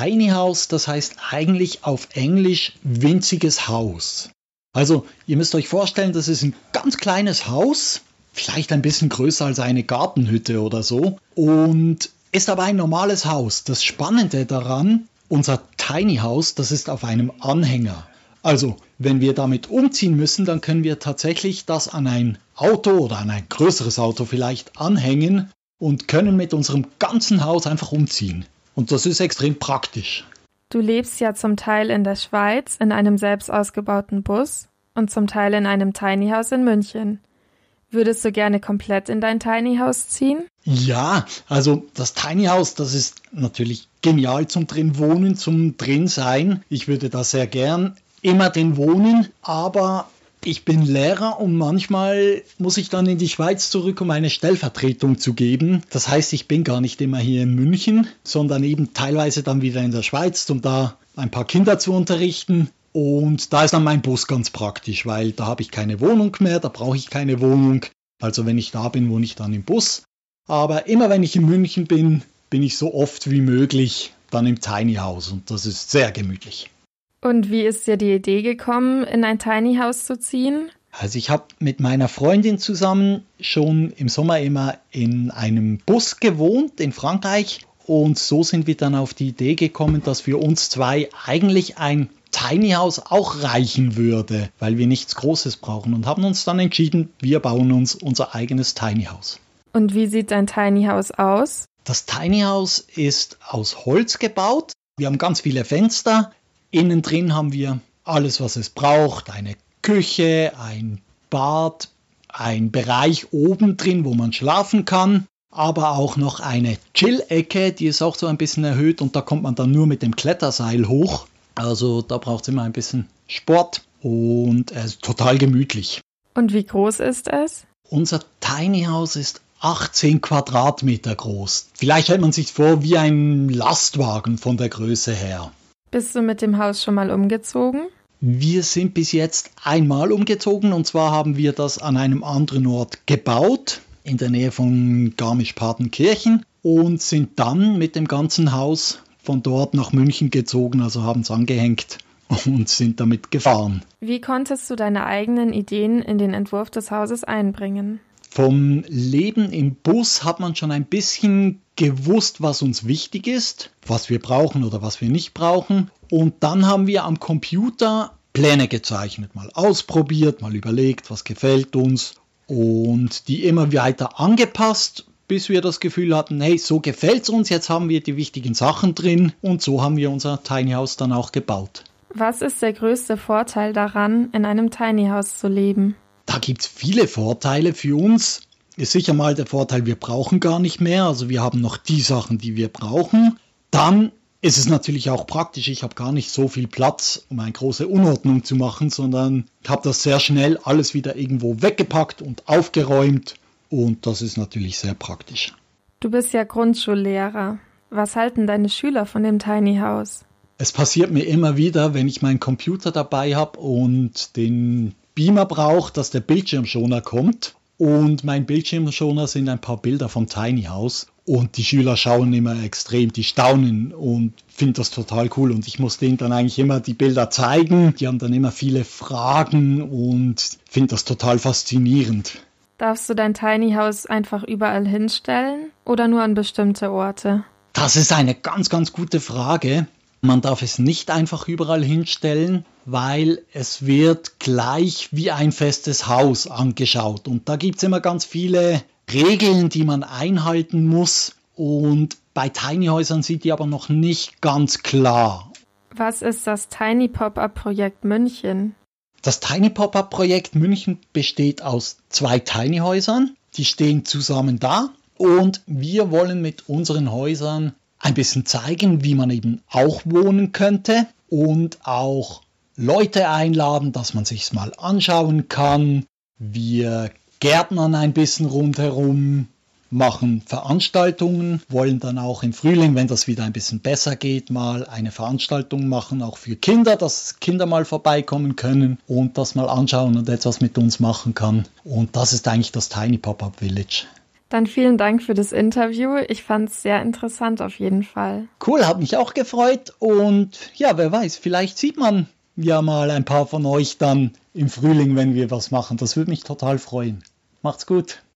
Tiny House, das heißt eigentlich auf Englisch winziges Haus. Also ihr müsst euch vorstellen, das ist ein ganz kleines Haus, vielleicht ein bisschen größer als eine Gartenhütte oder so und ist aber ein normales Haus. Das Spannende daran, unser Tiny House, das ist auf einem Anhänger. Also, wenn wir damit umziehen müssen, dann können wir tatsächlich das an ein Auto oder an ein größeres Auto vielleicht anhängen und können mit unserem ganzen Haus einfach umziehen. Und das ist extrem praktisch. Du lebst ja zum Teil in der Schweiz in einem selbst ausgebauten Bus und zum Teil in einem Tiny House in München. Würdest du gerne komplett in dein Tiny House ziehen? Ja, also das Tiny House, das ist natürlich genial zum drin wohnen, zum drin sein. Ich würde da sehr gern immer drin wohnen, aber ich bin Lehrer und manchmal muss ich dann in die Schweiz zurück, um eine Stellvertretung zu geben. Das heißt, ich bin gar nicht immer hier in München, sondern eben teilweise dann wieder in der Schweiz, um da ein paar Kinder zu unterrichten. Und da ist dann mein Bus ganz praktisch, weil da habe ich keine Wohnung mehr, da brauche ich keine Wohnung. Also wenn ich da bin, wohne ich dann im Bus. Aber immer wenn ich in München bin, bin ich so oft wie möglich dann im Tiny House und das ist sehr gemütlich. Und wie ist dir die Idee gekommen, in ein Tiny House zu ziehen? Also ich habe mit meiner Freundin zusammen schon im Sommer immer in einem Bus gewohnt in Frankreich und so sind wir dann auf die Idee gekommen, dass für uns zwei eigentlich ein Tiny House auch reichen würde, weil wir nichts Großes brauchen und haben uns dann entschieden, wir bauen uns unser eigenes Tiny House. Und wie sieht dein Tiny House aus? Das Tiny House ist aus Holz gebaut. Wir haben ganz viele Fenster. Innen drin haben wir alles, was es braucht. Eine Küche, ein Bad, ein Bereich oben drin, wo man schlafen kann. Aber auch noch eine Chill-Ecke, die ist auch so ein bisschen erhöht und da kommt man dann nur mit dem Kletterseil hoch. Also da braucht es immer ein bisschen Sport und es ist total gemütlich. Und wie groß ist es? Unser Tiny House ist 18 Quadratmeter groß. Vielleicht stellt man sich vor wie ein Lastwagen von der Größe her. Bist du mit dem Haus schon mal umgezogen? Wir sind bis jetzt einmal umgezogen und zwar haben wir das an einem anderen Ort gebaut, in der Nähe von Garmisch-Partenkirchen und sind dann mit dem ganzen Haus von dort nach München gezogen, also haben es angehängt und sind damit gefahren. Wie konntest du deine eigenen Ideen in den Entwurf des Hauses einbringen? Vom Leben im Bus hat man schon ein bisschen gewusst, was uns wichtig ist, was wir brauchen oder was wir nicht brauchen. Und dann haben wir am Computer Pläne gezeichnet, mal ausprobiert, mal überlegt, was gefällt uns und die immer weiter angepasst, bis wir das Gefühl hatten, hey, so gefällt es uns, jetzt haben wir die wichtigen Sachen drin und so haben wir unser Tiny House dann auch gebaut. Was ist der größte Vorteil daran, in einem Tiny House zu leben? Da gibt es viele Vorteile für uns. Ist sicher mal der Vorteil, wir brauchen gar nicht mehr. Also wir haben noch die Sachen, die wir brauchen. Dann ist es natürlich auch praktisch. Ich habe gar nicht so viel Platz, um eine große Unordnung zu machen, sondern habe das sehr schnell alles wieder irgendwo weggepackt und aufgeräumt. Und das ist natürlich sehr praktisch. Du bist ja Grundschullehrer. Was halten deine Schüler von dem Tiny House? Es passiert mir immer wieder, wenn ich meinen Computer dabei habe und den Beamer brauche, dass der Bildschirmschoner kommt. Und mein Bildschirmschoner sind ein paar Bilder vom Tiny House. Und die Schüler schauen immer extrem, die staunen und finden das total cool. Und ich muss denen dann eigentlich immer die Bilder zeigen. Die haben dann immer viele Fragen und finden das total faszinierend. Darfst du dein Tiny House einfach überall hinstellen oder nur an bestimmte Orte? Das ist eine ganz, ganz gute Frage. Man darf es nicht einfach überall hinstellen, weil es wird gleich wie ein festes Haus angeschaut. Und da gibt es immer ganz viele Regeln, die man einhalten muss. Und bei Tiny Häusern sind die aber noch nicht ganz klar. Was ist das Tiny Pop-up Projekt München? Das Tiny Pop-up Projekt München besteht aus zwei Tiny Häusern. Die stehen zusammen da. Und wir wollen mit unseren Häusern ein bisschen zeigen, wie man eben auch wohnen könnte und auch Leute einladen, dass man sich's mal anschauen kann. Wir gärtnern ein bisschen rundherum, machen Veranstaltungen, wollen dann auch im Frühling, wenn das wieder ein bisschen besser geht, mal eine Veranstaltung machen, auch für Kinder, dass Kinder mal vorbeikommen können und das mal anschauen und etwas mit uns machen kann. Und das ist eigentlich das Tiny Pop-Up Village. Dann vielen Dank für das Interview. Ich fand es sehr interessant auf jeden Fall. Cool, hat mich auch gefreut. Und ja, wer weiß, vielleicht sieht man ja mal ein paar von euch dann im Frühling, wenn wir was machen. Das würde mich total freuen. Macht's gut.